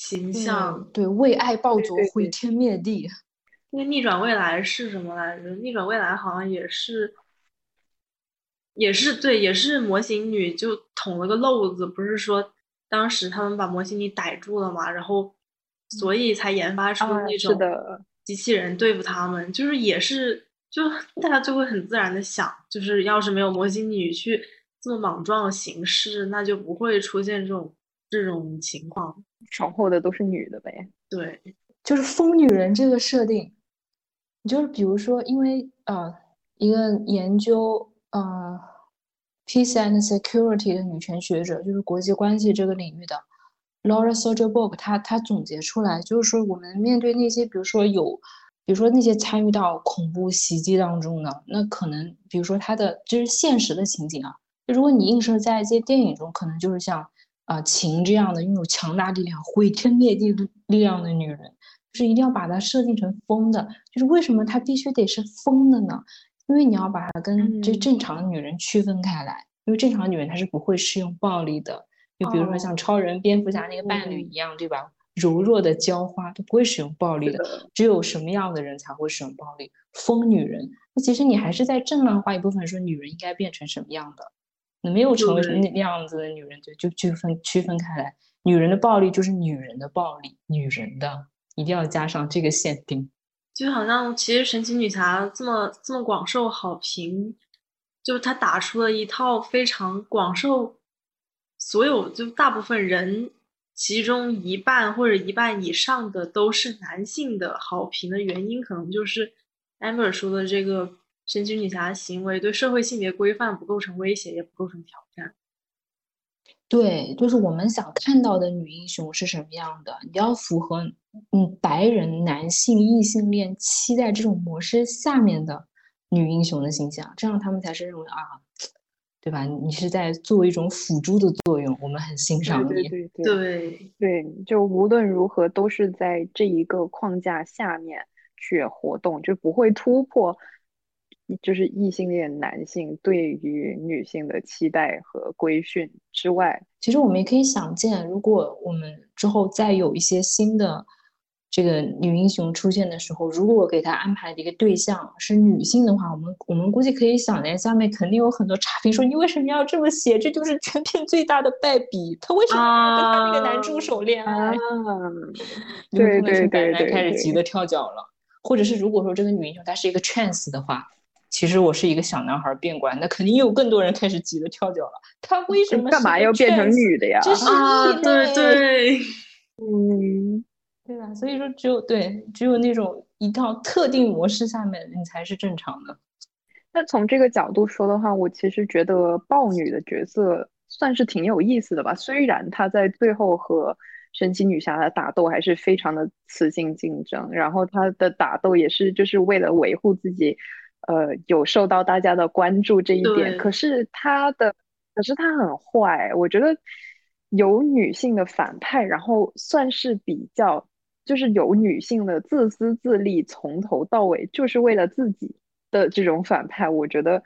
形象对为爱暴走毁天灭地，那个逆转未来是什么来着？逆转未来好像也是，也是对，也是模型女就捅了个漏子，不是说当时他们把模型女逮住了嘛，然后所以才研发出那种机器人对付他们，就是也是就 大家就会很自然的想，就是要是没有模型女去这么莽撞行事，那就不会出现这种。这种情况，闯祸的都是女的呗。对，就是疯女人这个设定，就是比如说，因为呃，一个研究呃 peace and security 的女权学者，就是国际关系这个领域的 Laura s o j e r b o r g 她她总结出来，就是说我们面对那些，比如说有，比如说那些参与到恐怖袭击当中的，那可能，比如说他的就是现实的情景啊，就如果你映射在一些电影中，可能就是像。啊，情这样的拥有强大力量、毁天灭地力量的女人，就是一定要把她设定成疯的。就是为什么她必须得是疯的呢？因为你要把她跟这正常的女人区分开来。因为正常女人她是不会使用暴力的。就比如说像超人、蝙蝠侠那个伴侣一样，对吧？柔弱的娇花都不会使用暴力的。只有什么样的人才会使用暴力？疯女人。那其实你还是在正漫化一部分，说女人应该变成什么样的？你没有成为那那样子的女人，就就区分区分开来。女人的暴力就是女人的暴力，女人的一定要加上这个限定。就好像其实神奇女侠这么这么广受好评，就是她打出了一套非常广受所有就大部分人，其中一半或者一半以上的都是男性的好评的原因，可能就是 Amber 说的这个。神奇女侠的行为对社会性别规范不构成威胁，也不构成挑战。对，就是我们想看到的女英雄是什么样的？你要符合嗯白人男性异性恋期待这种模式下面的女英雄的形象，这样他们才是认为啊，对吧？你是在做一种辅助的作用，我们很欣赏你。对对对对，就无论如何都是在这一个框架下面去活动，就不会突破。就是异性恋男性对于女性的期待和规训之外，其实我们也可以想见，如果我们之后再有一些新的这个女英雄出现的时候，如果我给她安排的一个对象是女性的话，我们我们估计可以想见，下面肯定有很多差评，说你为什么要这么写？这就是全片最大的败笔。他为什么要跟他那个男助手恋爱？对对对对，开始急得跳脚了。或者是如果说这个女英雄她是一个 trans 的话。其实我是一个小男孩变乖，那肯定有更多人开始急得跳脚了。他为什么干嘛要变成女的呀？啊，对对，嗯，对吧？所以说，只有对，只有那种一套特定模式下面，你才是正常的。那从这个角度说的话，我其实觉得豹女的角色算是挺有意思的吧。虽然她在最后和神奇女侠的打斗还是非常的雌性竞争，然后她的打斗也是就是为了维护自己。呃，有受到大家的关注这一点，可是他的，可是他很坏。我觉得有女性的反派，然后算是比较，就是有女性的自私自利，从头到尾就是为了自己的这种反派，我觉得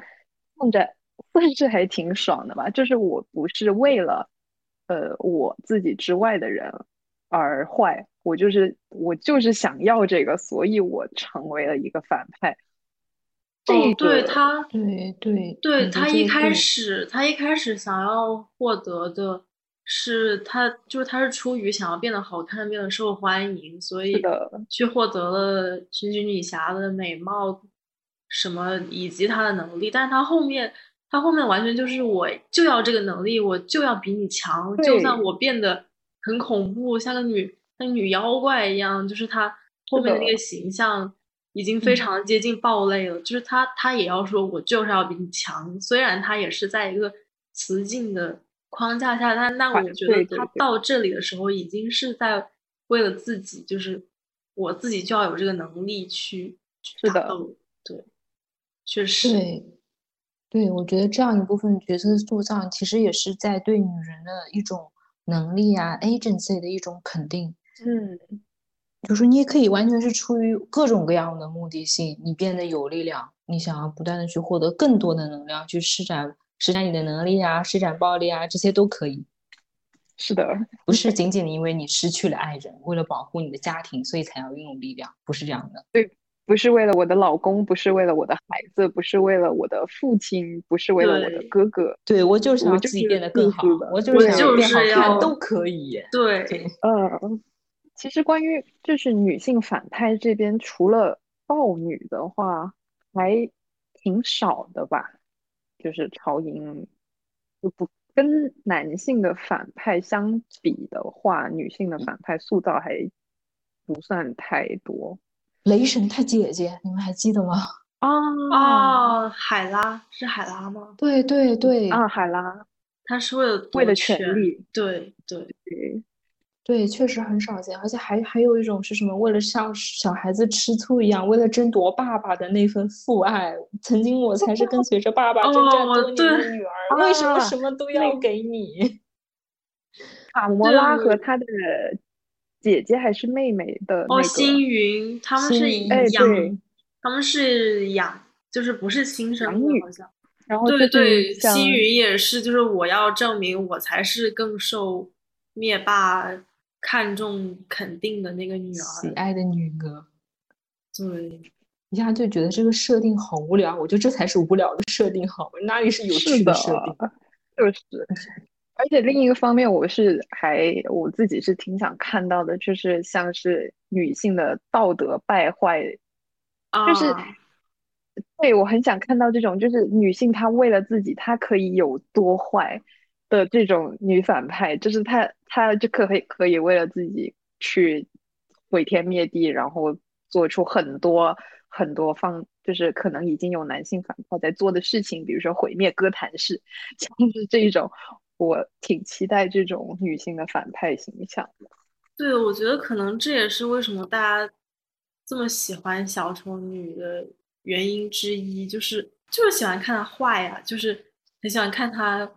看着算是还挺爽的吧。就是我不是为了呃我自己之外的人而坏，我就是我就是想要这个，所以我成为了一个反派。这哦，个对他，对对对他一开始，他一开始想要获得的是他，就是他是出于想要变得好看、变得受欢迎，所以去获得了神奇女侠的美貌什么以及她的能力，但是他后面，他后面完全就是我就要这个能力，我就要比你强，就算我变得很恐怖，像个女像女妖怪一样，就是他后面的那个形象。已经非嗯常接近暴类了，就是他，他也要说，我就是要比你强。虽然他也是在一个雌竞的框架下，但但我觉得他到这里的时候，已经是在为了自己，就是我自己就要有这个能力去去是的打斗。对，确实，对，对，我觉得这样一部分角色塑造，其实也是在对女人的一种能力啊，agency 的一种肯定。嗯，就是，你也可以完全是出于各种各样的目的性，你变得有力量，你想要不断的去获得更多的能量，去施展施展你的能力啊，施展暴力啊，这些都可以，是的，不是仅仅的因为你失去了爱人，为了保护你的家庭，所以才要拥有力量，不是这样的。对不是为了我的老公，不是为了我的孩子，不是为了我的父亲，不是为了我的哥哥。对我就是想自己变得更好的，我就是想要变好看都可以。对，对，呃，其实关于就是女性反派这边，除了豹女的话，还挺少的吧。就是超英，就不跟男性的反派相比的话，女性的反派塑造还不算太多雷神他姐姐，你们还记得吗？啊啊，海拉是海拉吗？对对对啊！海拉，他是为了为了权权力，对对，对，对，确实很少见，而且还还有一种是什么？为了像小孩子吃醋一样，为了争夺爸爸的那份父爱，曾经我才是跟随着爸爸征战哦多年的对女儿，为什么啊什么都要给你？卡魔拉和她的姐姐还是妹妹的那哦，星云他们是养对，他们是养，就是不是亲生的，好像。然后对就是对，星云也是，就是我要证明我才是更受灭霸看重肯定的那个女儿。喜爱的女儿，对，一下就觉得这个设定好无聊，我觉得这才是无聊的设定，好吗？哪里是有趣的设定？就是。而且另一个方面，我是还我自己是挺想看到的，就是像是女性的道德败坏，就是啊，对我很想看到这种，就是女性她为了自己，她可以有多坏的这种女反派，就是她她就可以可以为了自己去毁天灭地，然后做出很多很多方，就是可能已经有男性反派在做的事情，比如说毁灭哥谭市，像是这种，我挺期待这种女性的反派形象。对，我觉得可能这也是为什么大家这么喜欢小丑女的原因之一，就是就是喜欢看她坏呀、就是很喜欢看她。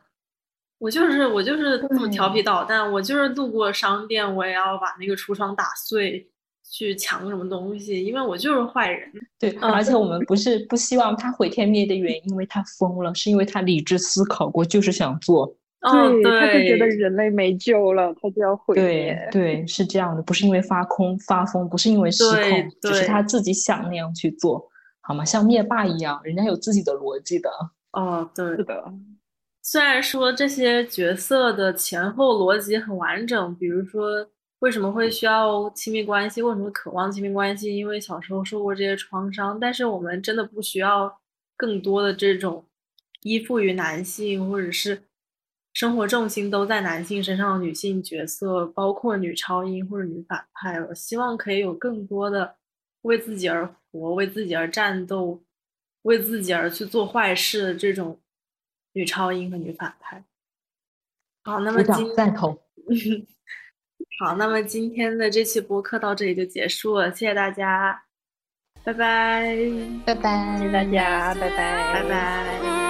我就是我就是这么调皮捣蛋，我就是路过商店，我也要把那个橱窗打碎，去抢什么东西，因为我就是坏人。对，而且我们不是不希望他毁天灭地的原因，因为他疯了，是因为他理智思考过，就是想做。哦，对，他就觉得，人类没救了，他就要毁对灭。对，是这样的，不是因为发空发疯，不是因为失控，只是他自己想那样去做，好吗？像灭霸一样，人家有自己的逻辑的。哦，对是，的，虽然说这些角色的前后逻辑很完整，比如说为什么会需要亲密关系，为什么渴望亲密关系，因为小时候受过这些创伤，但是我们真的不需要更多的这种依附于男性，或者是生活重心都在男性身上的女性角色，包括女超英或者女反派我。希望可以有更多的为自己而活、为自己而战斗、为自己而去做坏事的这种女超英和女反派。好，那么今赞同。好，那么今天的这期播客到这里就结束了，谢谢大家，拜拜，拜拜，谢谢大家，拜拜，拜拜。